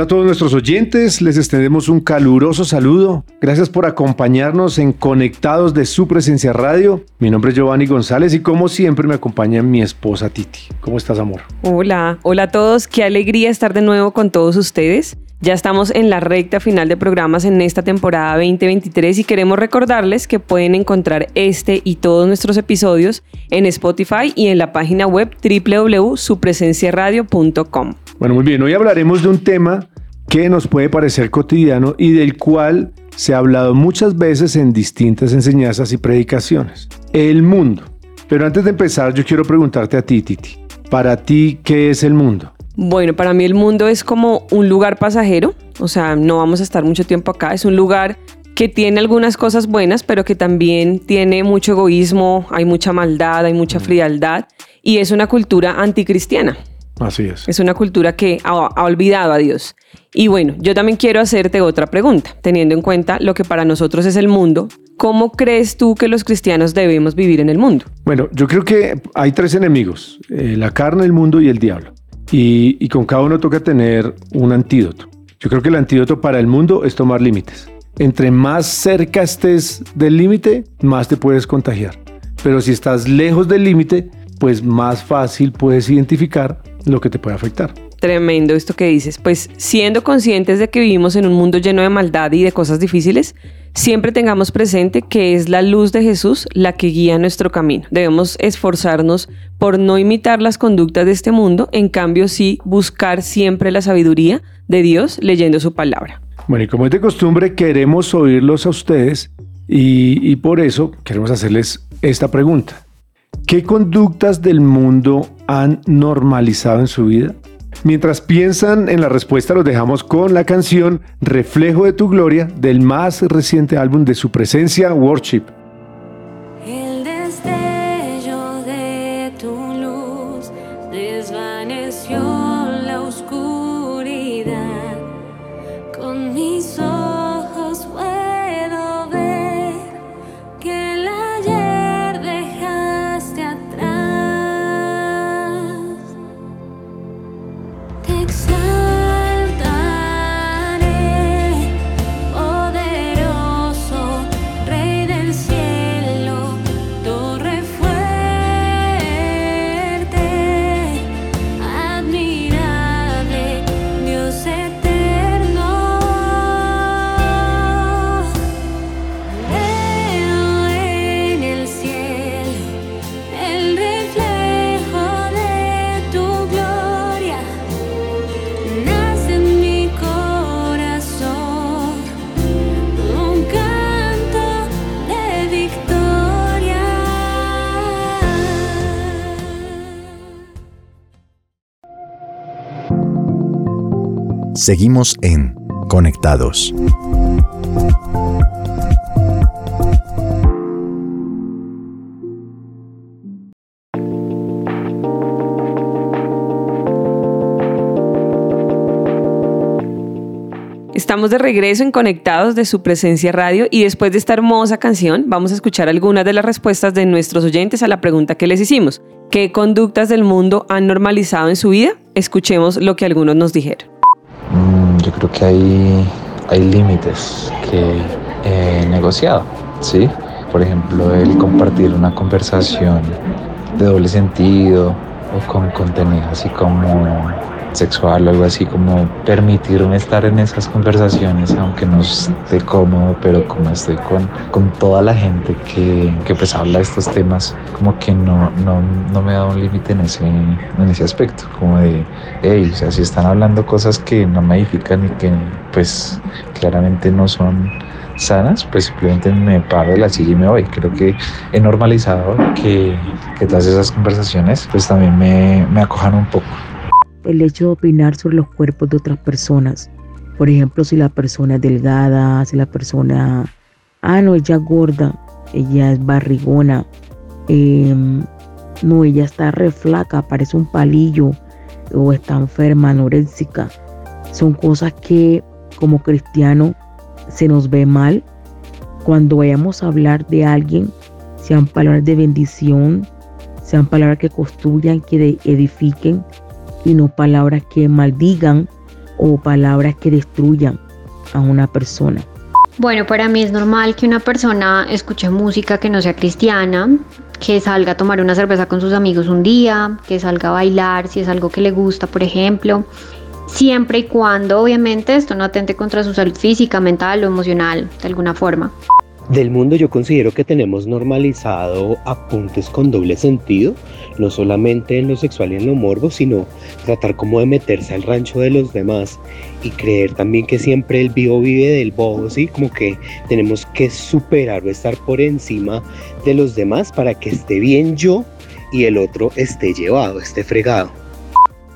Hola a todos nuestros oyentes, les extendemos un caluroso saludo. Gracias por acompañarnos en Conectados de su presencia radio. Mi nombre es Giovanni González y como siempre me acompaña mi esposa Titi. ¿Cómo estás, amor? Hola, hola a todos. Qué alegría estar de nuevo con todos ustedes. Ya estamos en la recta final de programas en esta temporada 2023 y queremos recordarles que pueden encontrar este y todos nuestros episodios en Spotify y en la página web www.supresenciaradio.com. Bueno, muy bien, hoy hablaremos de un tema que nos puede parecer cotidiano y del cual se ha hablado muchas veces en distintas enseñanzas y predicaciones. El mundo. Pero antes de empezar, yo quiero preguntarte a ti, Titi. Para ti, ¿qué es el mundo? Bueno, para mí el mundo es como un lugar pasajero, o sea, no vamos a estar mucho tiempo acá, es un lugar que tiene algunas cosas buenas, pero que también tiene mucho egoísmo, hay mucha maldad, hay mucha frialdad y es una cultura anticristiana. Así es. Es una cultura que ha, ha, olvidado a Dios. Y bueno, yo también quiero hacerte otra pregunta, teniendo en cuenta lo que para nosotros es el mundo. ¿Cómo crees tú que los cristianos debemos vivir en el mundo? Bueno, yo creo que hay tres enemigos, eh, la carne, el mundo y el diablo. Y, y con cada uno toca tener un antídoto. Yo creo que el antídoto para el mundo es tomar límites. Entre más cerca estés del límite, más te puedes contagiar. Pero si estás lejos del límite, pues más fácil puedes identificar lo que te puede afectar. Tremendo esto que dices. Pues siendo conscientes de que vivimos en un mundo lleno de maldad y de cosas difíciles, siempre tengamos presente que es la luz de Jesús la que guía nuestro camino. Debemos esforzarnos por no imitar las conductas de este mundo, en cambio sí buscar siempre la sabiduría de Dios leyendo su palabra. Bueno, y como es de costumbre, queremos oírlos a ustedes y, y por eso queremos hacerles esta pregunta. ¿Qué conductas del mundo han normalizado en su vida? Mientras piensan en la respuesta, los dejamos con la canción Reflejo de tu Gloria del más reciente álbum de su presencia, Worship. Seguimos en Conectados. Estamos de regreso en Conectados de su presencia radio y después de esta hermosa canción vamos a escuchar algunas de las respuestas de nuestros oyentes a la pregunta que les hicimos. ¿Qué conductas del mundo han normalizado en su vida? Escuchemos lo que algunos nos dijeron. Mm, Yo creo que hay, hay límites que he negociado, ¿sí? Por ejemplo, el compartir una conversación de doble sentido o con contenido así como sexual o algo así, como permitirme estar en esas conversaciones, aunque no esté cómodo, pero como estoy con, con toda la gente que, que pues habla de estos temas, como que no, no, no me da un límite en ese, en ese aspecto, como de, hey, o sea, si están hablando cosas que no me edifican y que pues claramente no son sanas, pues simplemente me paro de la silla y me voy. Creo que he normalizado que, que todas esas conversaciones pues también me, me acojan un poco. El hecho de opinar sobre los cuerpos de otras personas. Por ejemplo, si la persona es delgada, si la persona, ah, no, ella es gorda, ella es barrigona, em, no, ella está re flaca, parece un palillo, o está enferma, anoréxica. Son cosas que como cristiano se nos ve mal. Cuando vayamos a hablar de alguien, sean palabras de bendición, sean palabras que construyan, que edifiquen y no palabras que maldigan o palabras que destruyan a una persona. Bueno, para mí es normal que una persona escuche música que no sea cristiana, que salga a tomar una cerveza con sus amigos un día, que salga a bailar si es algo que le gusta, por ejemplo, siempre y cuando obviamente esto no atente contra su salud física, mental o emocional de alguna forma. Del mundo yo considero que tenemos normalizado apuntes con doble sentido, no solamente en lo sexual y en lo morbo, sino tratar como de meterse al rancho de los demás y creer también que siempre el vivo vive del bobo, ¿sí? Como que tenemos que superar o estar por encima de los demás para que esté bien yo y el otro esté llevado, esté fregado.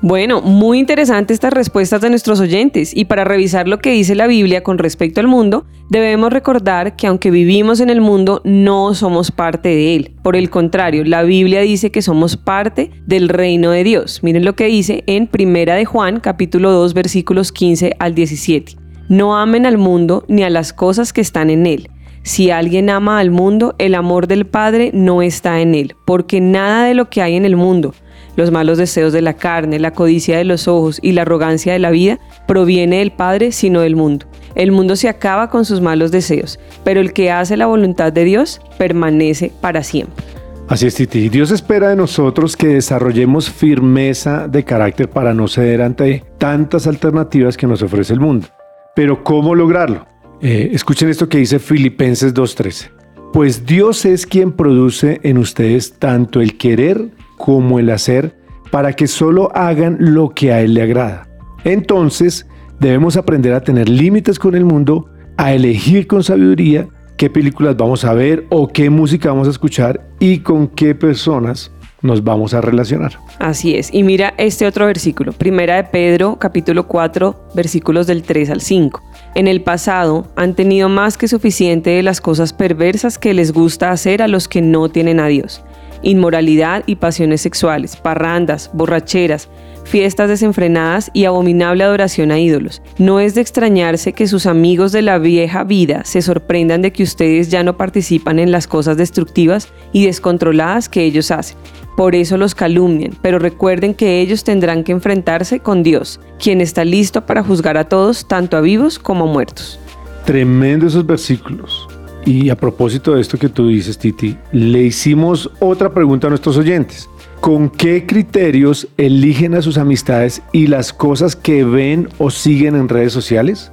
Bueno, muy interesante estas respuestas de nuestros oyentes y para revisar lo que dice la Biblia con respecto al mundo, debemos recordar que aunque vivimos en el mundo, no somos parte de él. Por el contrario, la Biblia dice que somos parte del reino de Dios. Miren lo que dice en Primera de Juan, capítulo 2, versículos 15 al 17. No amen al mundo ni a las cosas que están en él. Si alguien ama al mundo, el amor del Padre no está en él, porque nada de lo que hay en el mundo, los malos deseos de la carne, la codicia de los ojos y la arrogancia de la vida proviene del Padre, sino del mundo. El mundo se acaba con sus malos deseos, pero el que hace la voluntad de Dios permanece para siempre. Así es, Titi. Dios espera de nosotros que desarrollemos firmeza de carácter para no ceder ante tantas alternativas que nos ofrece el mundo. Pero ¿cómo lograrlo? Eh, escuchen esto que dice Filipenses 2.13. Pues Dios es quien produce en ustedes tanto el querer como el hacer para que solo hagan lo que a Él le agrada. Entonces, debemos aprender a tener límites con el mundo, a elegir con sabiduría qué películas vamos a ver o qué música vamos a escuchar y con qué personas nos vamos a relacionar. Así es. Y mira este otro versículo, Primera de Pedro, capítulo 4, versículos del 3 al 5. En el pasado han tenido más que suficiente de las cosas perversas que les gusta hacer a los que no tienen a Dios inmoralidad y pasiones sexuales, parrandas, borracheras, fiestas desenfrenadas y abominable adoración a ídolos. No es de extrañarse que sus amigos de la vieja vida se sorprendan de que ustedes ya no participan en las cosas destructivas y descontroladas que ellos hacen. Por eso los calumnian, pero recuerden que ellos tendrán que enfrentarse con Dios, quien está listo para juzgar a todos, tanto a vivos como a muertos. Tremendo esos versículos. Y a propósito de esto que tú dices, Titi, le hicimos otra pregunta a nuestros oyentes. ¿Con qué criterios eligen a sus amistades y las cosas que ven o siguen en redes sociales?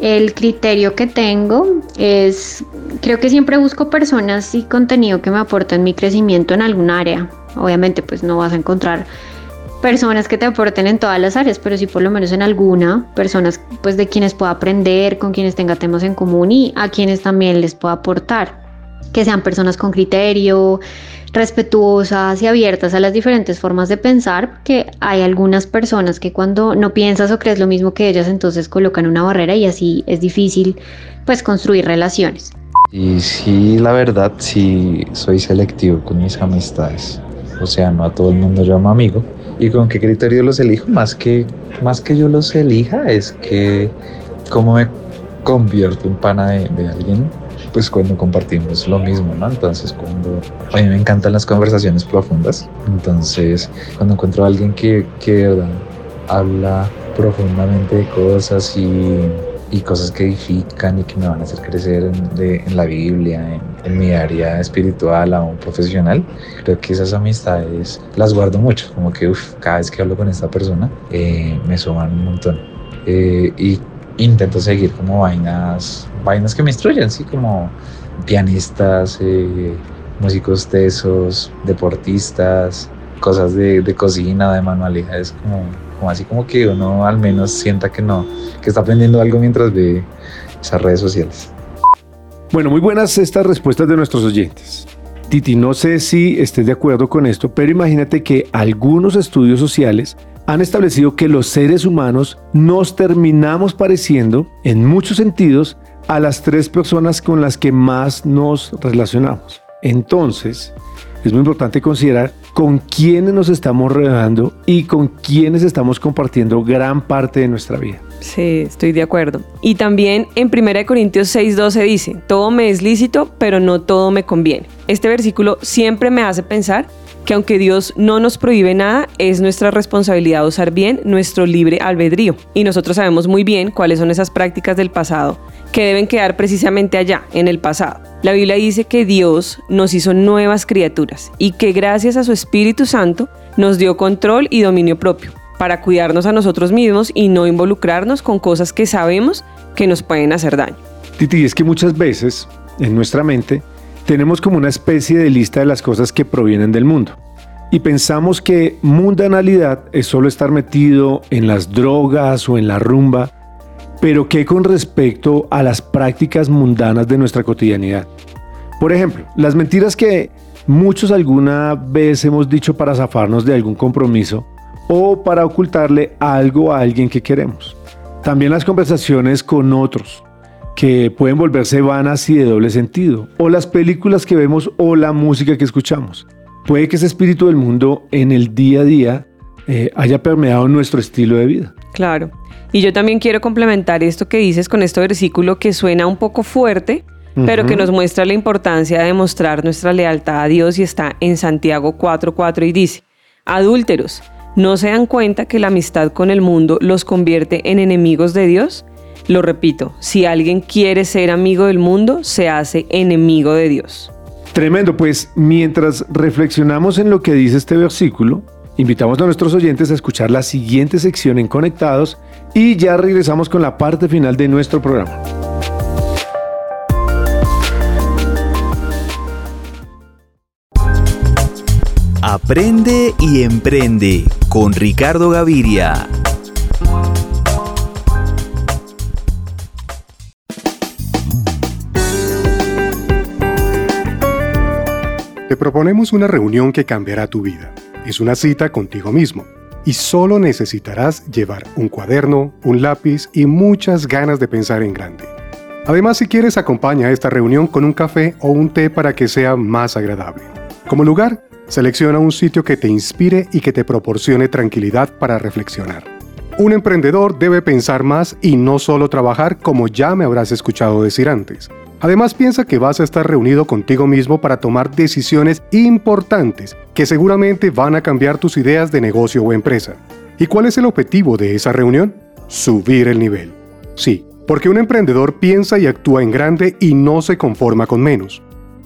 El criterio que tengo es, creo que siempre busco personas y contenido que me aporten mi crecimiento en algún área. Obviamente pues no vas a encontrar personas que te aporten en todas las áreas, pero sí por lo menos en alguna, personas pues de quienes pueda aprender, con quienes tenga temas en común y a quienes también les pueda aportar, que sean personas con criterio, respetuosas y abiertas a las diferentes formas de pensar, que hay algunas personas que cuando no piensas o crees lo mismo que ellas, entonces colocan una barrera y así es difícil pues construir relaciones. Y sí, la verdad, sí soy selectivo con mis amistades. O sea, no a todo el mundo llamo amigo, ¿Y con qué criterio los elijo? Más que, más que yo los elija, es que cómo me convierto en pana de, alguien, pues cuando compartimos lo mismo, ¿no? Entonces, cuando a mí me encantan las conversaciones profundas, entonces cuando encuentro a alguien que, que habla profundamente de cosas y y cosas que edifican y que me van a hacer crecer en, la Biblia, en, mi área espiritual o profesional. Creo que esas amistades las guardo mucho, como que cada vez que hablo con esta persona eh, me suman un montón. Eh, y intento seguir como vainas, vainas que me instruyen, ¿sí? como pianistas, eh, músicos tesos, deportistas, cosas de, de cocina, de manualidades, como como así como que uno al menos sienta que no, que está aprendiendo algo mientras ve esas redes sociales. Bueno, muy buenas estas respuestas de nuestros oyentes. Titi, no sé si estés de acuerdo con esto, pero imagínate que algunos estudios sociales han establecido que los seres humanos nos terminamos pareciendo, en muchos sentidos, a las tres personas con las que más nos relacionamos. Entonces, es muy importante considerar con quiénes nos estamos rodeando y con quiénes estamos compartiendo gran parte de nuestra vida. Sí, estoy de acuerdo. Y también en 1 Corintios 6:12 dice, todo me es lícito, pero no todo me conviene. Este versículo siempre me hace pensar que aunque Dios no nos prohíbe nada, es nuestra responsabilidad usar bien nuestro libre albedrío. Y nosotros sabemos muy bien cuáles son esas prácticas del pasado que deben quedar precisamente allá, en el pasado. La Biblia dice que Dios nos hizo nuevas criaturas y que gracias a su Espíritu Santo nos dio control y dominio propio para cuidarnos a nosotros mismos y no involucrarnos con cosas que sabemos que nos pueden hacer daño. Titi, es que muchas veces en nuestra mente tenemos como una especie de lista de las cosas que provienen del mundo. Y pensamos que mundanalidad es solo estar metido en las drogas o en la rumba, pero ¿qué con respecto a las prácticas mundanas de nuestra cotidianidad? Por ejemplo, las mentiras que muchos alguna vez hemos dicho para zafarnos de algún compromiso o para ocultarle algo a alguien que queremos. También las conversaciones con otros, que pueden volverse vanas y de doble sentido, o las películas que vemos o la música que escuchamos. Puede que ese espíritu del mundo en el día a día eh, haya permeado nuestro estilo de vida. Claro. Y yo también quiero complementar esto que dices con este versículo que suena un poco fuerte, pero que nos muestra la importancia de mostrar nuestra lealtad a Dios y está en Santiago 4:4 y dice, adúlteros, ¿no se dan cuenta que la amistad con el mundo los convierte en enemigos de Dios? Lo repito, si alguien quiere ser amigo del mundo, se hace enemigo de Dios. Tremendo, pues mientras reflexionamos en lo que dice este versículo, invitamos a nuestros oyentes a escuchar la siguiente sección en Conectados y ya regresamos con la parte final de nuestro programa. Aprende y emprende con Ricardo Gaviria. Te proponemos una reunión que cambiará tu vida. Es una cita contigo mismo. Y solo necesitarás llevar un cuaderno, un lápiz y muchas ganas de pensar en grande. Además, si quieres, acompaña esta reunión con un café o un té para que sea más agradable. Como lugar, selecciona un sitio que te inspire y que te proporcione tranquilidad para reflexionar. Un emprendedor debe pensar más y no solo trabajar como ya me habrás escuchado decir antes. Además piensa que vas a estar reunido contigo mismo para tomar decisiones importantes que seguramente van a cambiar tus ideas de negocio o empresa. ¿Y cuál es el objetivo de esa reunión? Subir el nivel. Sí, porque un emprendedor piensa y actúa en grande y no se conforma con menos.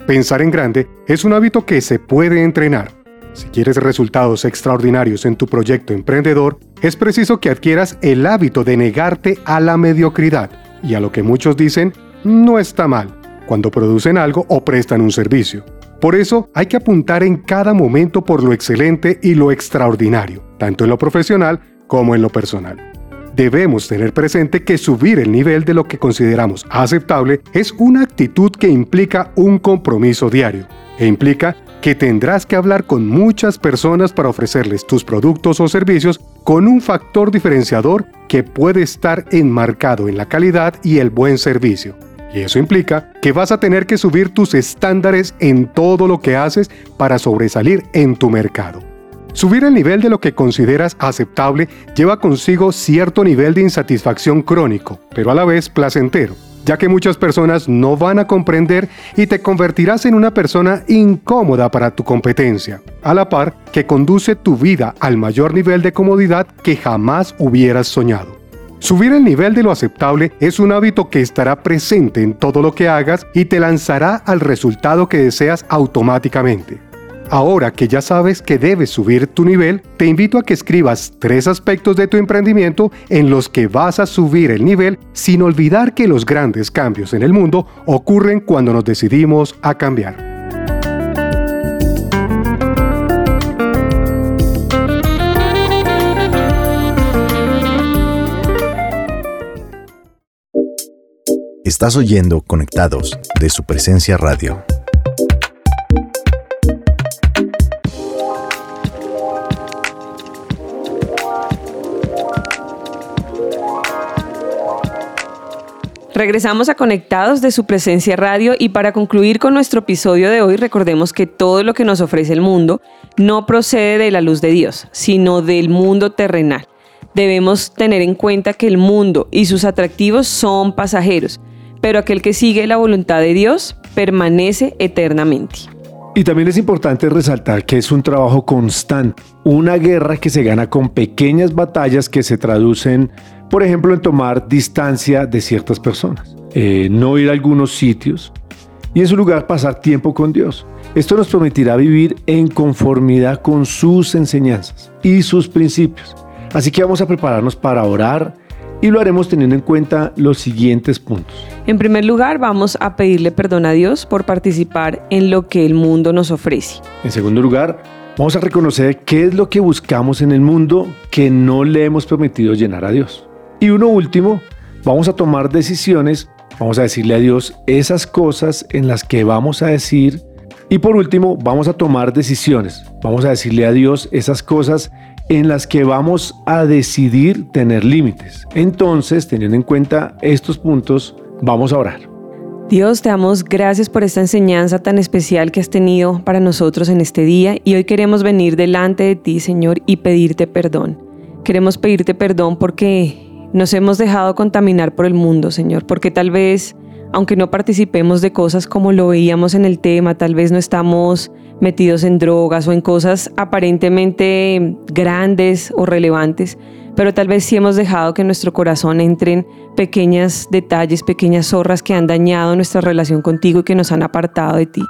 Pensar en grande es un hábito que se puede entrenar. Si quieres resultados extraordinarios en tu proyecto emprendedor, es preciso que adquieras el hábito de negarte a la mediocridad y a lo que muchos dicen no está mal cuando producen algo o prestan un servicio. Por eso hay que apuntar en cada momento por lo excelente y lo extraordinario, tanto en lo profesional como en lo personal. Debemos tener presente que subir el nivel de lo que consideramos aceptable es una actitud que implica un compromiso diario e implica que tendrás que hablar con muchas personas para ofrecerles tus productos o servicios con un factor diferenciador que puede estar enmarcado en la calidad y el buen servicio. Y eso implica que vas a tener que subir tus estándares en todo lo que haces para sobresalir en tu mercado. Subir el nivel de lo que consideras aceptable lleva consigo cierto nivel de insatisfacción crónico, pero a la vez placentero, ya que muchas personas no van a comprender y te convertirás en una persona incómoda para tu competencia, a la par que conduce tu vida al mayor nivel de comodidad que jamás hubieras soñado. Subir el nivel de lo aceptable es un hábito que estará presente en todo lo que hagas y te lanzará al resultado que deseas automáticamente. Ahora que ya sabes que debes subir tu nivel, te invito a que escribas tres aspectos de tu emprendimiento en los que vas a subir el nivel sin olvidar que los grandes cambios en el mundo ocurren cuando nos decidimos a cambiar. Estás oyendo Conectados de su presencia radio. Regresamos a Conectados de su presencia radio y para concluir con nuestro episodio de hoy recordemos que todo lo que nos ofrece el mundo no procede de la luz de Dios, sino del mundo terrenal. Debemos tener en cuenta que el mundo y sus atractivos son pasajeros, pero aquel que sigue la voluntad de Dios permanece eternamente. Y también es importante resaltar que es un trabajo constante, una guerra que se gana con pequeñas batallas que se traducen, por ejemplo, en tomar distancia de ciertas personas, eh, no ir a algunos sitios y en su lugar pasar tiempo con Dios. Esto nos permitirá vivir en conformidad con sus enseñanzas y sus principios. Así que vamos a prepararnos para orar y lo haremos teniendo en cuenta los siguientes puntos. En primer lugar, vamos a pedirle perdón a Dios por participar en lo que el mundo nos ofrece. En segundo lugar, vamos a reconocer qué es lo que buscamos en el mundo que no le hemos permitido llenar a Dios. Y uno último, vamos a tomar decisiones, vamos a decirle a Dios esas cosas en las que vamos a decir. Y por último, vamos a tomar decisiones, vamos a decirle a Dios esas cosas en las que vamos a decidir tener límites. Entonces, teniendo en cuenta estos puntos, vamos a orar. Dios, te damos gracias por esta enseñanza tan especial que has tenido para nosotros en este día y hoy queremos venir delante de ti, Señor, y pedirte perdón. Queremos pedirte perdón porque nos hemos dejado contaminar por el mundo, Señor, porque tal vez, aunque no participemos de cosas como lo veíamos en el tema, tal vez no estamos metidos en drogas o en cosas aparentemente grandes o relevantes, pero tal vez sí hemos dejado que en nuestro corazón entren pequeños detalles, pequeñas zorras que han dañado nuestra relación contigo y que nos han apartado de ti.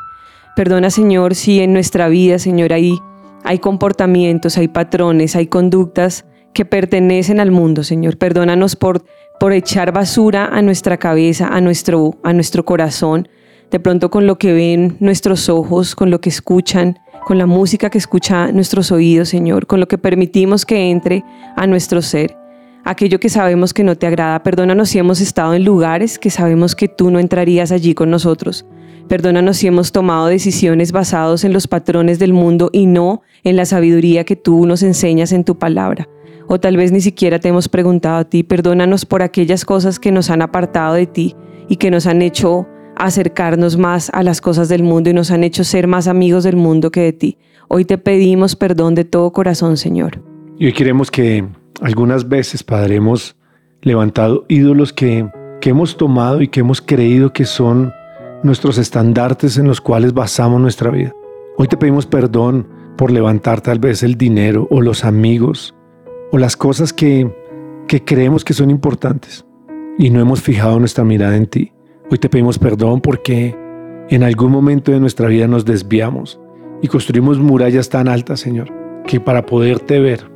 Perdona, Señor, si en nuestra vida, Señor, ahí hay comportamientos, hay patrones, hay conductas que pertenecen al mundo, Señor. Perdónanos por, por echar basura a nuestra cabeza, a nuestro, a nuestro corazón, de pronto con lo que ven nuestros ojos, con lo que escuchan, con la música que escucha nuestros oídos, Señor, con lo que permitimos que entre a nuestro ser. Aquello que sabemos que no te agrada, perdónanos si hemos estado en lugares que sabemos que tú no entrarías allí con nosotros. Perdónanos si hemos tomado decisiones basados en los patrones del mundo y no en la sabiduría que tú nos enseñas en tu palabra. O tal vez ni siquiera te hemos preguntado a ti, perdónanos por aquellas cosas que nos han apartado de ti y que nos han hecho acercarnos más a las cosas del mundo y nos han hecho ser más amigos del mundo que de ti. Hoy te pedimos perdón de todo corazón, Señor. Y hoy queremos que algunas veces, Padre, hemos levantado ídolos que, que hemos tomado y que hemos creído que son nuestros estandartes en los cuales basamos nuestra vida. Hoy te pedimos perdón por levantar tal vez el dinero o los amigos o las cosas que, creemos que son importantes y no hemos fijado nuestra mirada en ti. Hoy te pedimos perdón porque en algún momento de nuestra vida nos desviamos y construimos murallas tan altas, Señor, que para poderte ver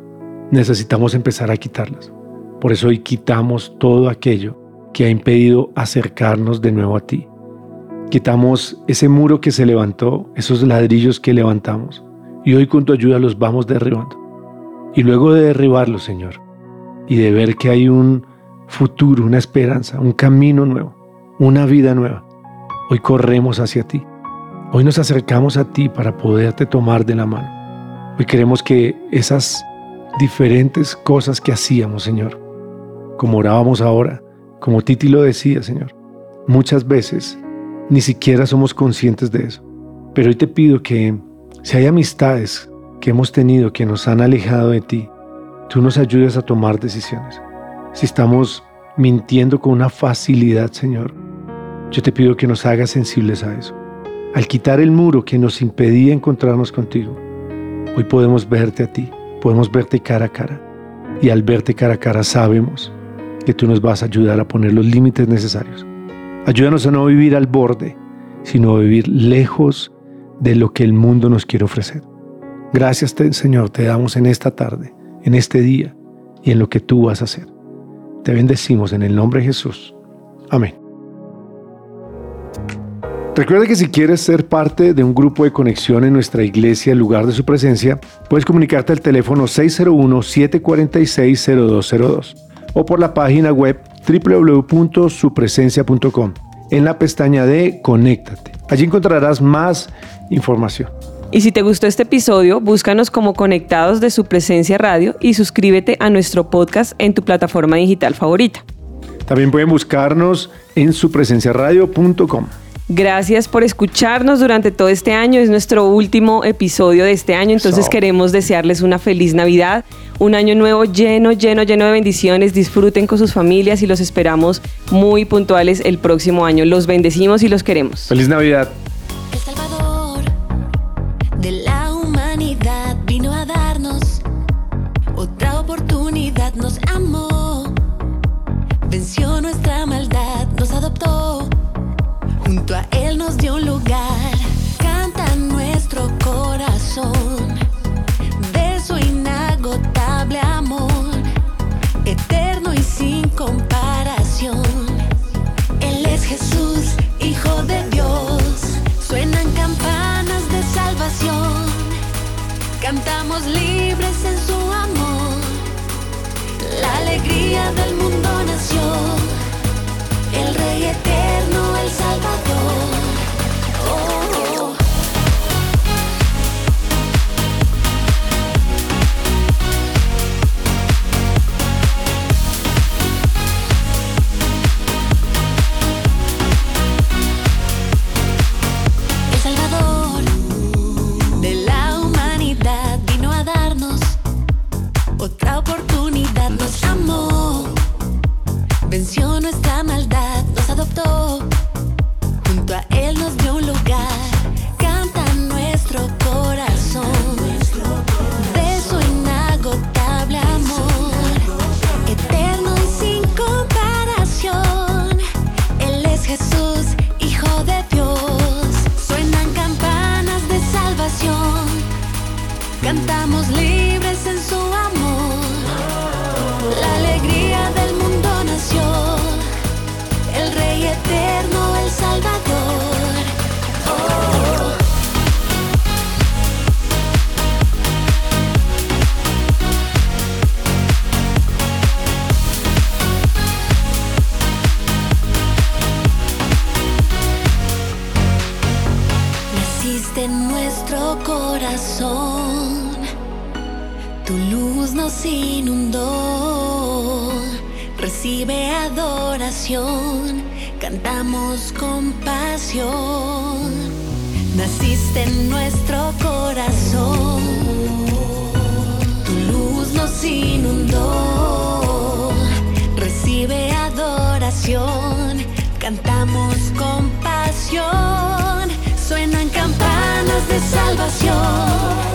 necesitamos empezar a quitarlas. Por eso hoy quitamos todo aquello que ha impedido acercarnos de nuevo a ti. Quitamos ese muro que se levantó, esos ladrillos que levantamos, y hoy con tu ayuda los vamos derribando. Y luego de derribarlos, Señor, y de ver que hay un futuro, una esperanza, un camino nuevo, una vida nueva. Hoy corremos hacia ti. Hoy nos acercamos a ti para poderte tomar de la mano. Hoy queremos que esas diferentes cosas que hacíamos, Señor, como orábamos ahora, como Titi lo decía, Señor, muchas veces ni siquiera somos conscientes de eso. Pero hoy te pido que si hay amistades que hemos tenido que nos han alejado de ti, tú nos ayudes a tomar decisiones. Si estamos mintiendo con una facilidad, Señor, yo te pido que nos hagas sensibles a eso. Al quitar el muro que nos impedía encontrarnos contigo, hoy podemos verte a ti, podemos verte cara a cara. Y al verte cara a cara sabemos que tú nos vas a ayudar a poner los límites necesarios. Ayúdanos a no vivir al borde, sino a vivir lejos de lo que el mundo nos quiere ofrecer. Gracias, Señor, te damos en esta tarde, en este día y en lo que tú vas a hacer. Te bendecimos en el nombre de Jesús. Amén. Recuerda que si quieres ser parte de un grupo de conexión en nuestra iglesia en lugar de su presencia, puedes comunicarte al teléfono 601-746-0202 o por la página web www.supresencia.com en la pestaña de Conéctate. Allí encontrarás más información. Y si te gustó este episodio, búscanos como Conectados de su presencia radio y suscríbete a nuestro podcast en tu plataforma digital favorita. También pueden buscarnos en supresenciaradio.com. Gracias por escucharnos durante todo este año. Es nuestro último episodio de este año, entonces queremos desearles una feliz Navidad, un año nuevo lleno, lleno, lleno de bendiciones. Disfruten con sus familias y los esperamos muy puntuales el próximo año. Los bendecimos y los queremos. Feliz Navidad. De la humanidad vino a darnos otra oportunidad, nos amó, venció nuestra maldad, nos adoptó, Libres en su amor. La alegría del mundo con pasión. Suenan campanas de salvación.